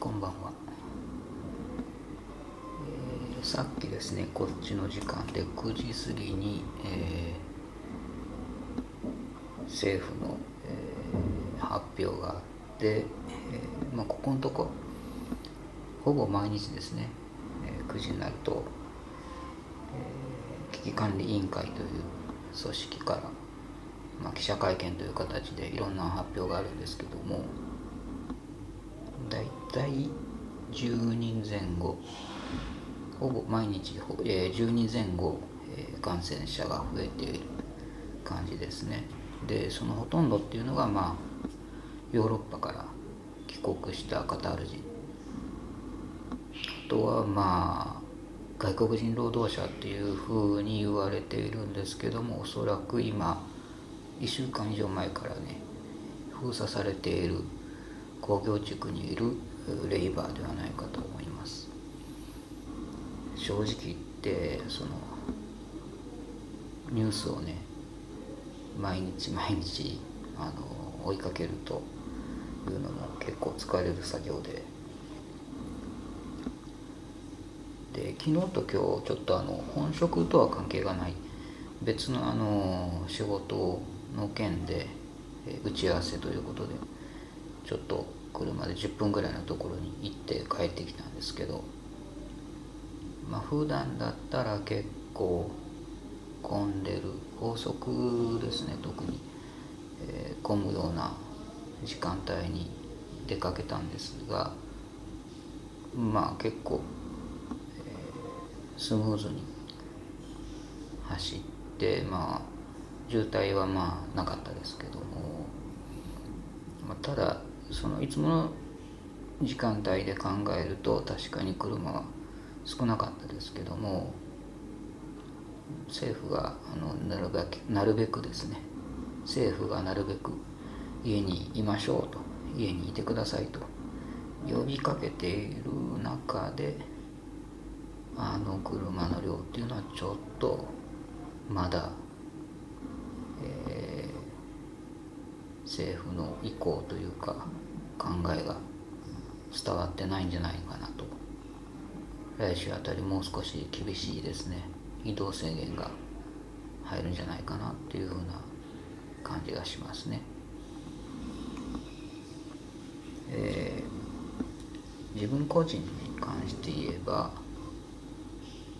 こんばんは、えーさっきですねこっちの時間で9時過ぎに、えー政府の、えー発表があって、えまあ、ここのとこほぼ毎日ですね、え9時になると、え危機管理委員会という組織から、まあ、記者会見という形でいろんな発表があるんですけどもだいたい10人前後。ほぼ毎日、えー10人前後、えー感染者が増えている感じですね。でそのほとんどっていうのがまあヨーロッパから帰国したカタール人。あとはまあ外国人労働者っていうふうに言われているんですけどもおそらく今1週間以上前からね封鎖されている工業地区にいるレイバーではないかと思います。正直言ってそのニュースをね毎日毎日あの追いかけるというのも結構疲れる作業で。で昨日と今日ちょっとあの本職とは関係がない。別のあの仕事の件で打ち合わせということでちょっと車で10分ぐらいのところに行って帰ってきたんですけどまあ普段だったら結構混んでる高速ですね特に、えー混むような時間帯に出かけたんですがまあ結構、えースムーズに走ってまあ渋滞はまあなかったですけども、まあ、ただそのいつもの時間帯で考えると確かに車は少なかったですけども政府があのなるべくなるべくですね。政府がなるべく家にいましょうと。家にいてくださいと。呼びかけている中であの車の量っていうのはちょっとまだ、えー政府の意向というか考えが伝わってないんじゃないかなと。来週あたりもう少し厳しいですね。移動制限が入るんじゃないかなっていうふうな感じがしますね。えー自分個人に関して言えば、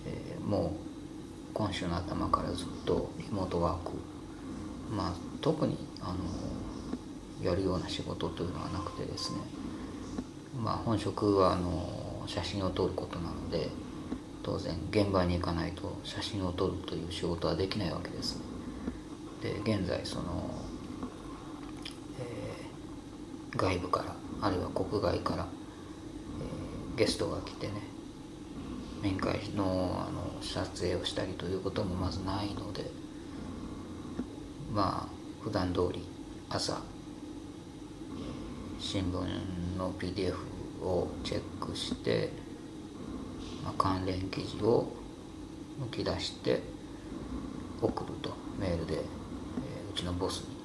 えーもう今週の頭からずっとリモートワーク。まあ特にあのやるような仕事というのはなくてですね。まあ本職はあの写真を撮ることなので当然現場に行かないと写真を撮るという仕事はできないわけですね。で現在その、えー外部からあるいは国外から、えーゲストが来てね面会のあの撮影をしたりということもまずないのでまあ普段通り朝新聞の PDF をチェックして、まあ、関連記事を抜き出して送るとメールで、えーうちのボスに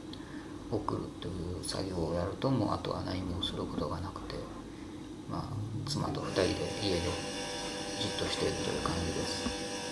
送るという作業をやるともうあとは何もすることがなくてまあ妻と2人で家でじっとしているという感じです。